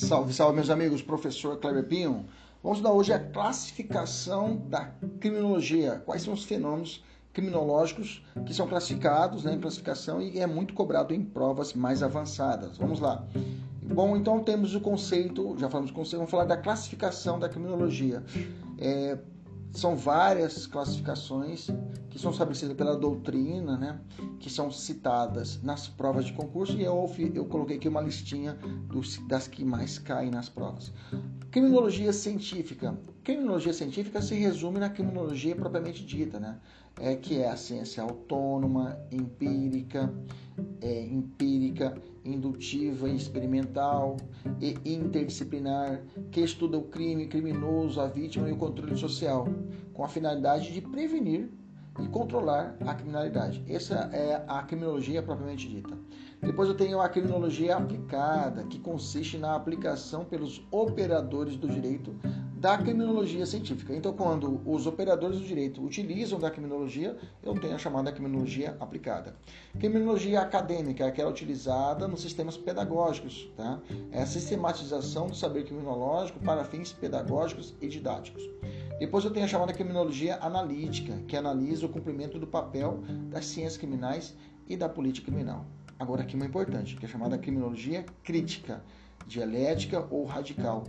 Salve, salve, meus amigos. Professor Kleber Pinho. Vamos estudar hoje a classificação da criminologia. Quais são os fenômenos criminológicos que são classificados né, em classificação e é muito cobrado em provas mais avançadas. Vamos lá. Bom, então temos o conceito, já falamos do conceito, vamos falar da classificação da criminologia. É, são várias classificações que são estabelecidas pela doutrina, né, que são citadas nas provas de concurso e eu, eu coloquei aqui uma listinha dos, das que mais caem nas provas. Criminologia científica. Criminologia científica se resume na criminologia propriamente dita, né? É, que é a ciência autônoma, empírica, é, empírica, indutiva e experimental e interdisciplinar, que estuda o crime, criminoso, a vítima e o controle social, com a finalidade de prevenir e controlar a criminalidade. Essa é a criminologia propriamente dita. Depois eu tenho a criminologia aplicada, que consiste na aplicação pelos operadores do direito da criminologia científica. Então, quando os operadores do direito utilizam da criminologia, eu tenho a chamada criminologia aplicada. Criminologia acadêmica é aquela utilizada nos sistemas pedagógicos, tá? É a sistematização do saber criminológico para fins pedagógicos e didáticos. Depois eu tenho a chamada criminologia analítica, que analisa o cumprimento do papel das ciências criminais e da política criminal. Agora aqui uma importante, que é chamada criminologia crítica, dialética ou radical.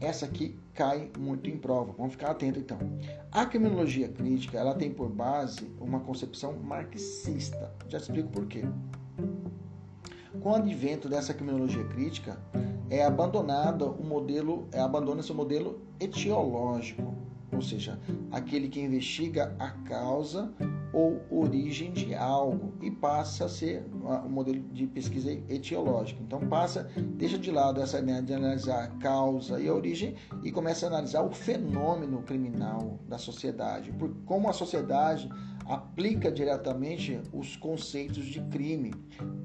Essa aqui cai muito em prova. Vamos ficar atento então. A criminologia crítica, ela tem por base uma concepção marxista. Já explico por quê. Com o advento dessa criminologia crítica, é abandonado o modelo, é abandona-se o modelo etiológico, ou seja, aquele que investiga a causa ou origem de algo e passa a ser um modelo de pesquisa etiológica. Então passa, deixa de lado essa ideia de analisar a causa e a origem e começa a analisar o fenômeno criminal da sociedade, por como a sociedade aplica diretamente os conceitos de crime,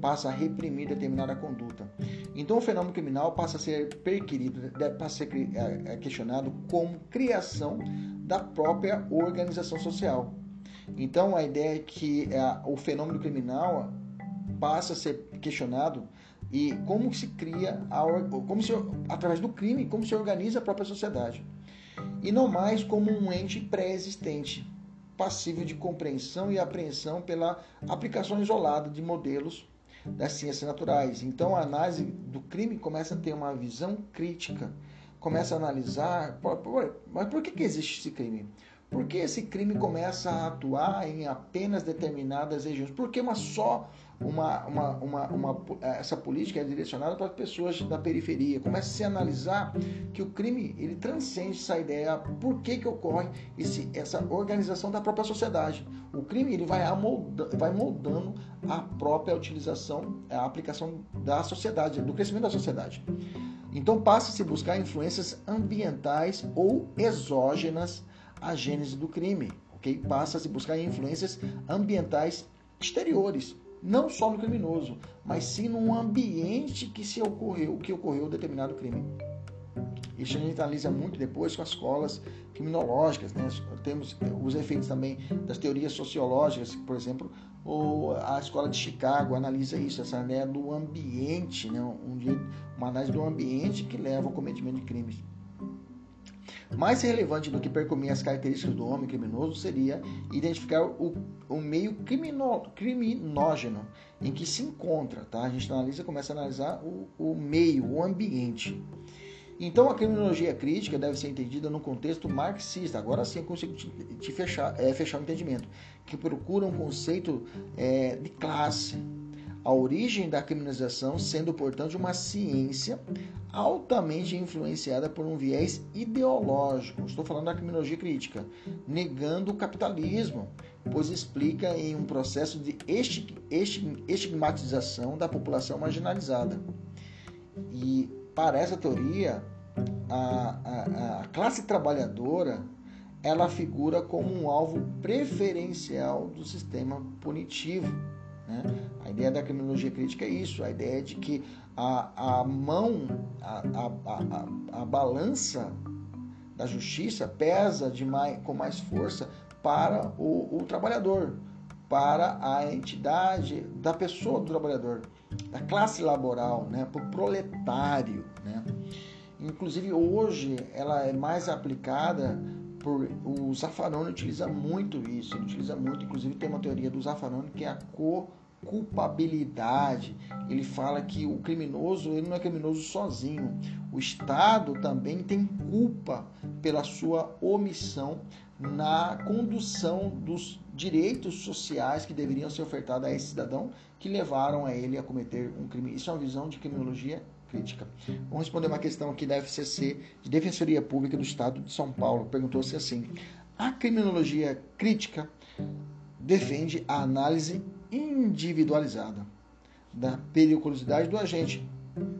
passa a reprimir determinada conduta. Então o fenômeno criminal passa a ser perquirido, passa a ser é, é, questionado como criação da própria organização social. Então a ideia é que é, o fenômeno criminal passa a ser questionado e como se cria, a, como se, através do crime, como se organiza a própria sociedade. E não mais como um ente pré-existente, passível de compreensão e apreensão pela aplicação isolada de modelos das ciências naturais. Então a análise do crime começa a ter uma visão crítica, começa a analisar, mas por que, que existe esse crime? Por que esse crime começa a atuar em apenas determinadas regiões? Por que uma só uma, uma, uma, uma, essa política é direcionada para as pessoas da periferia? Começa a se analisar que o crime ele transcende essa ideia. Por que, que ocorre esse, essa organização da própria sociedade? O crime ele vai, amolda, vai moldando a própria utilização, a aplicação da sociedade, do crescimento da sociedade. Então passa-se buscar influências ambientais ou exógenas a gênese do crime, ok? Passa a se buscar influências ambientais exteriores, não só no criminoso, mas sim no ambiente que se ocorreu, que ocorreu determinado crime. Isso a gente analisa muito depois com as escolas criminológicas, né? Temos os efeitos também das teorias sociológicas, por exemplo, ou a escola de Chicago analisa isso, essa ideia do ambiente, né? um, uma análise do ambiente que leva ao cometimento de crimes. Mais relevante do que percorrer as características do homem criminoso seria identificar o, o meio criminógeno em que se encontra. Tá? A gente analisa, começa a analisar o, o meio, o ambiente. Então, a criminologia crítica deve ser entendida no contexto marxista. Agora sim eu consigo te, te fechar, é, fechar o entendimento. Que procura um conceito é, de classe, a origem da criminalização sendo, portanto, uma ciência altamente influenciada por um viés ideológico. Estou falando da criminologia crítica, negando o capitalismo, pois explica em um processo de estigmatização da população marginalizada. E para essa teoria, a, a, a classe trabalhadora ela figura como um alvo preferencial do sistema punitivo né? A ideia da criminologia crítica é isso, a ideia de que a, a mão, a, a, a, a balança da justiça pesa de mais, com mais força para o, o trabalhador. para a entidade da pessoa do trabalhador, da classe laboral, né, para o proletário. Né? Inclusive hoje ela é mais aplicada por o Zaffaroni utiliza muito isso, ele utiliza muito, inclusive tem uma teoria do Zaffaroni que é a co culpabilidade. Ele fala que o criminoso ele não é criminoso sozinho. O Estado também tem culpa pela sua omissão na condução dos direitos sociais que deveriam ser ofertados a esse cidadão que levaram a ele a cometer um crime. Isso é uma visão de criminologia crítica. Vamos responder uma questão aqui da FCC, de Defensoria Pública do Estado de São Paulo. Perguntou-se assim: a criminologia crítica defende a análise individualizada da periculosidade do agente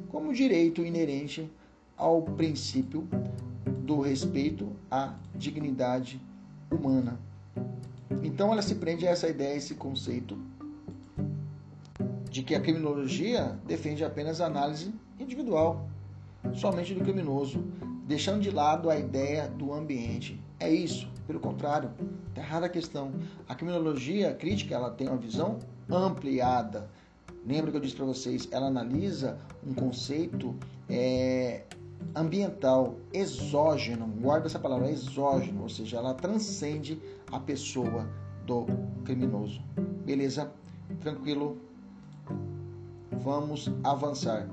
como direito inerente ao princípio do respeito à dignidade humana. Então ela se prende a essa ideia, esse conceito de que a criminologia defende apenas a análise individual, somente do criminoso, deixando de lado a ideia do ambiente. É isso, pelo contrário, está errada a questão. A criminologia crítica ela tem uma visão ampliada. Lembra que eu disse para vocês, ela analisa um conceito é, ambiental, exógeno, guarda essa palavra, exógeno, ou seja, ela transcende a pessoa do criminoso. Beleza? Tranquilo? Vamos avançar.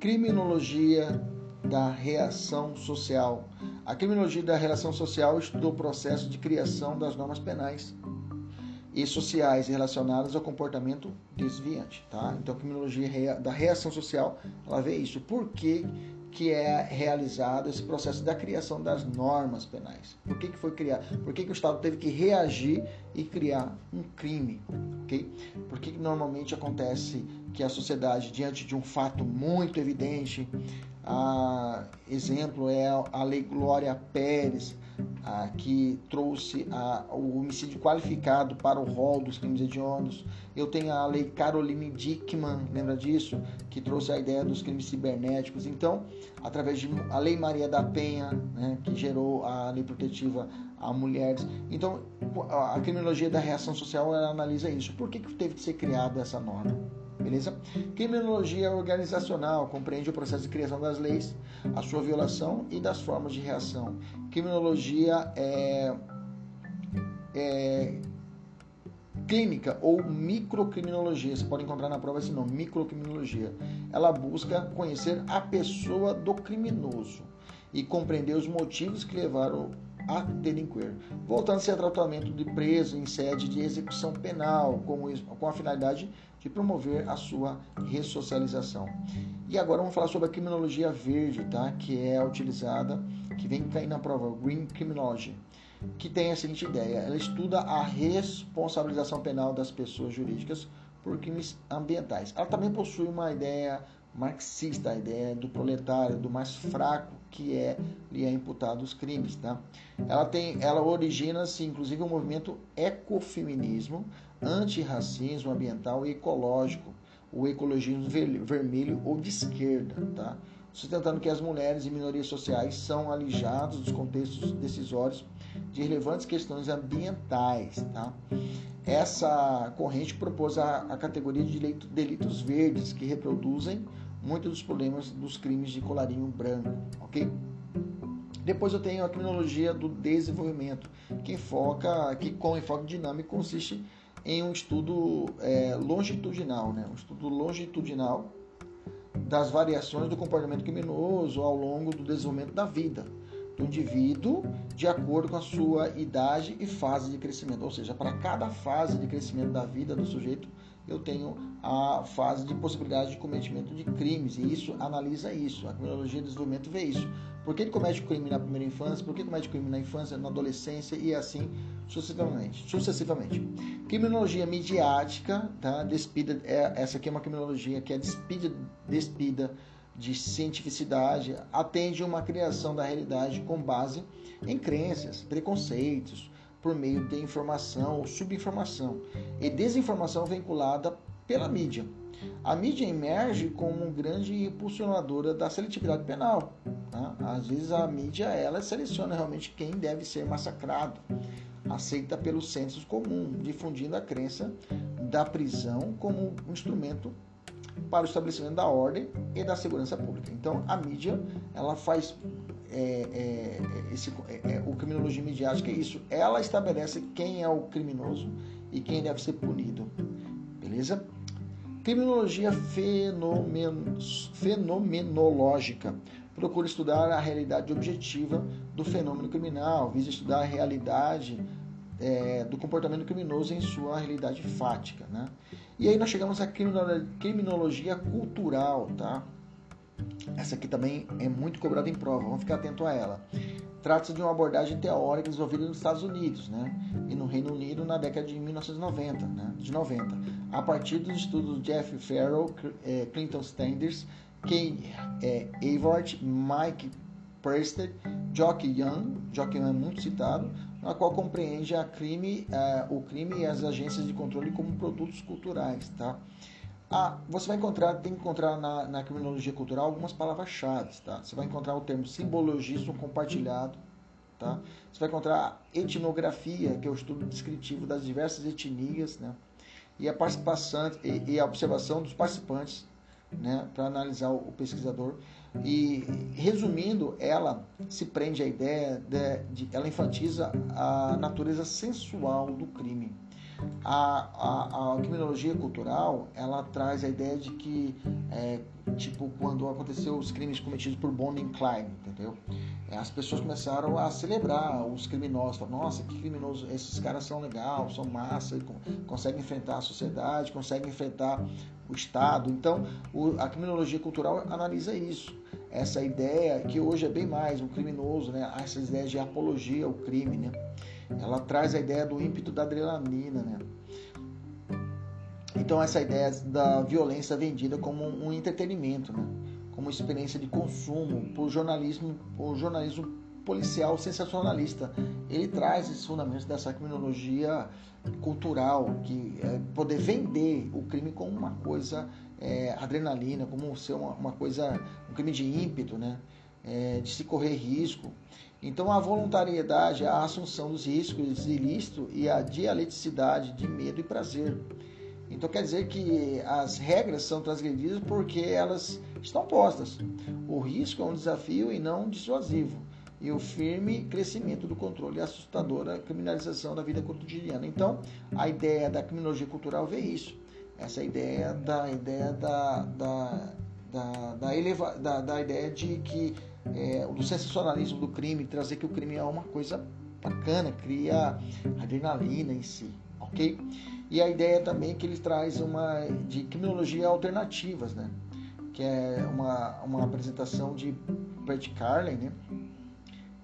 Criminologia da reação social. A criminologia da reação social estuda o processo de criação das normas penais e sociais relacionadas ao comportamento desviante, tá? Então, a criminologia da reação social, ela vê isso. Por que, que é realizado esse processo da criação das normas penais? Por que, que foi criado? Por que, que o Estado teve que reagir e criar um crime, ok? Por que, que normalmente acontece que a sociedade, diante de um fato muito evidente, a, exemplo é a Lei Glória Pérez, que trouxe o homicídio qualificado para o rol dos crimes hediondos. Eu tenho a Lei Caroline Dickman, lembra disso? Que trouxe a ideia dos crimes cibernéticos. Então, através de a Lei Maria da Penha, né, que gerou a lei protetiva a mulheres. Então, a criminologia da reação social analisa isso. Por que, que teve que ser criada essa norma? Beleza? Criminologia organizacional compreende o processo de criação das leis, a sua violação e das formas de reação. Criminologia é, é clínica ou microcriminologia. Você pode encontrar na prova esse nome, microcriminologia. Ela busca conhecer a pessoa do criminoso e compreender os motivos que levaram a delinquir, voltando-se a tratamento de preso em sede de execução penal, com, a finalidade de promover a sua ressocialização. E agora vamos falar sobre a criminologia verde, tá? que é utilizada, que vem cair na prova, Green Criminology, que tem a seguinte ideia: ela estuda a responsabilização penal das pessoas jurídicas por crimes ambientais. Ela também possui uma ideia marxista, a ideia do proletário, do mais fraco que é lhe é imputado os crimes, tá? Ela tem, ela origina-se inclusive um movimento ecofeminismo, antirracismo ambiental e ecológico, o ecologismo vermelho ou de esquerda, tá? Sustentando que as mulheres e minorias sociais são alijados dos contextos decisórios de relevantes questões ambientais, tá? Essa corrente propôs a, a categoria de delitos verdes que reproduzem muitos dos problemas dos crimes de colarinho branco, ok? Depois eu tenho a criminologia do desenvolvimento, que foca, que com enfoque dinâmico consiste em um estudo é, longitudinal, né? um estudo longitudinal das variações do comportamento criminoso ao longo do desenvolvimento da vida do indivíduo de acordo com a sua idade e fase de crescimento. Ou seja, para cada fase de crescimento da vida do sujeito, eu tenho a fase de possibilidade de cometimento de crimes. E isso analisa isso. A criminologia de desenvolvimento vê isso. Por que ele comete crime na primeira infância? Por que comete crime na infância, na adolescência e assim sucessivamente? sucessivamente. Criminologia midiática, tá? Despida, é, essa aqui é uma criminologia que é despida, despida de cientificidade, atende uma criação da realidade com base em crenças, preconceitos, por meio de informação ou subinformação e desinformação vinculada pela mídia. A mídia emerge como grande impulsionadora da seletividade penal. Tá? Às vezes a mídia ela seleciona realmente quem deve ser massacrado. aceita pelo senso comum, difundindo a crença da prisão como um instrumento para o estabelecimento da ordem e da segurança pública. Então, a mídia ela faz é, é, esse, é, é, o criminologia midiática é isso. Ela estabelece quem é o criminoso e quem deve ser punido. Beleza? Criminologia fenomen, fenomenológica procura estudar a realidade objetiva do fenômeno criminal, visa estudar a realidade é, do comportamento criminoso em sua realidade fática. Né? E aí nós chegamos à criminologia cultural, tá? Essa aqui também é muito cobrada em prova, vamos ficar atento a ela. Trata-se de uma abordagem teórica desenvolvida nos Estados Unidos, né? E no Reino Unido na década de 1990, né? De 90, a partir dos estudos de Jeff Farrell, é, Clinton Standers, Kay é, Avart, Mike Preston, Jock Young, Jock Young é muito citado, na qual compreende a crime, uh, o crime e as agências de controle como produtos culturais, tá? Ah, você vai encontrar, tem que encontrar na, na criminologia cultural algumas palavras-chave, tá? Você vai encontrar o termo simbologismo compartilhado, tá? Você vai encontrar etnografia, que é o estudo descritivo das diversas etnias, né? E a participação e, e a observação dos participantes, né? Para analisar o, pesquisador. E resumindo, ela se prende à ideia de, de ela enfatiza a natureza sensual do crime. A, a, a, criminologia cultural ela traz a ideia de que é, tipo quando aconteceu os crimes cometidos por Bonnie Clyde, entendeu? É, as pessoas começaram a celebrar os criminosos, falaram, nossa, que criminoso, esses caras são legais, são massa, conseguem enfrentar a sociedade, conseguem enfrentar o Estado. Então, o, a criminologia cultural analisa isso essa ideia que hoje é bem mais um criminoso, né? Essas ideias de apologia ao crime, né? Ela traz a ideia do ímpeto da adrenalina, né? Então essa ideia da violência vendida como um entretenimento, né? Como experiência de consumo por jornalismo, por jornalismo policial sensacionalista. Ele traz esses fundamentos dessa criminologia cultural que é poder vender o crime como uma coisa é, adrenalina, como ser uma, uma, coisa, um crime de ímpeto, né? É, de se correr risco. Então a voluntariedade é a assunção dos riscos ilícitos e a dialeticidade de medo e prazer. Então quer dizer que as regras são transgredidas porque elas estão postas. O risco é um desafio e não dissuasivo. E o firme crescimento do controle e a assustadora criminalização da vida cotidiana. Então, a ideia da criminologia cultural vê isso essa ideia da ideia da, da, da, da, eleva, da, da ideia de que é, do sensacionalismo do crime, trazer que o crime é uma coisa bacana, cria adrenalina em si, ok? E a ideia também que ele traz uma de criminologia alternativas, né? Que é uma, uma apresentação de Brett Carlin, né?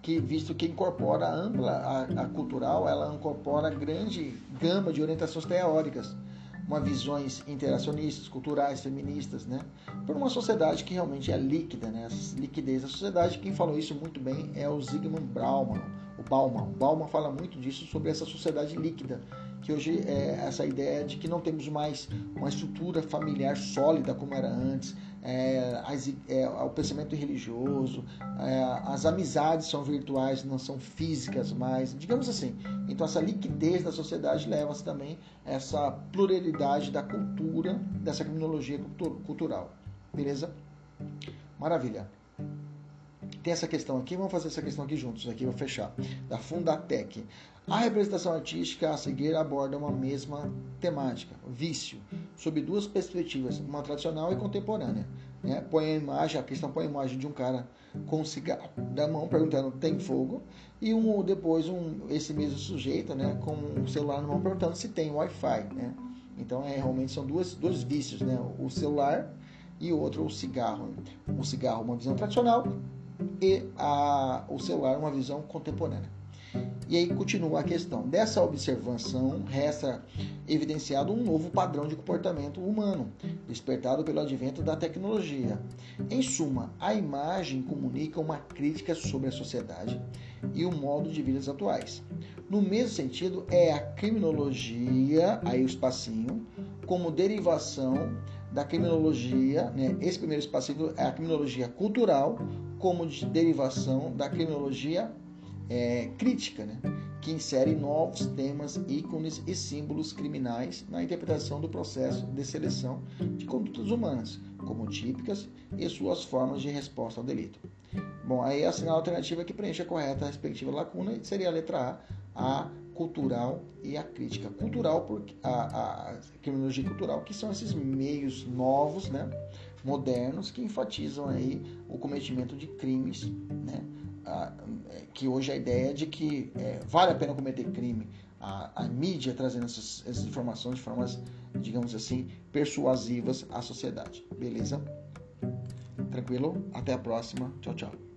Que visto que incorpora ampla a, a cultural, ela incorpora grande gama de orientações teóricas uma visões interacionistas, culturais, feministas, né? Por uma sociedade que realmente é líquida, né? Essa liquidez da sociedade. Quem falou isso muito bem é o Zygmunt Bauman, o Bauman. Bauman fala muito disso sobre essa sociedade líquida, que hoje é essa ideia de que não temos mais uma estrutura familiar sólida como era antes, é, as, é, o pensamento religioso, é, as amizades são virtuais, não são físicas mais, digamos assim. Então essa liquidez da sociedade leva-se também a essa pluralidade da cultura, dessa criminologia cultural. Beleza? Maravilha. Tem essa questão aqui, vamos fazer essa questão aqui juntos, aqui vou fechar. Da Fundatec. A representação artística a seguir aborda uma mesma temática, vício, sob duas perspectivas, uma tradicional e contemporânea. Né? Põe a imagem, a questão põe a imagem de um cara com um cigarro da mão perguntando tem fogo e um depois um esse mesmo sujeito, né, com um celular na mão perguntando se tem Wi-Fi, né? Então é realmente são duas dois vícios, né? O celular e o outro o cigarro. O cigarro uma visão tradicional e a, o celular uma visão contemporânea. E aí continua a questão. Dessa observação, resta evidenciado um novo padrão de comportamento humano, despertado pelo advento da tecnologia. Em suma, a imagem comunica uma crítica sobre a sociedade e o modo de vida atuais. No mesmo sentido, é a criminologia, aí o espacinho, como derivação da criminologia, né? esse primeiro espacinho é a criminologia cultural, como de derivação da criminologia é, crítica, né? que insere novos temas, ícones e símbolos criminais na interpretação do processo de seleção de condutas humanas, como típicas e suas formas de resposta ao delito. Bom, aí a sinal alternativa que preenche a correta a respectiva lacuna seria a letra A, a cultural e a crítica cultural, porque a, a criminologia cultural, que são esses meios novos, né, modernos, que enfatizam aí o cometimento de crimes, né, a, que hoje a ideia é de que é, vale a pena cometer crime. A, a mídia trazendo essas, essas informações de formas, digamos assim, persuasivas à sociedade. Beleza? Tranquilo? Até a próxima. Tchau, tchau.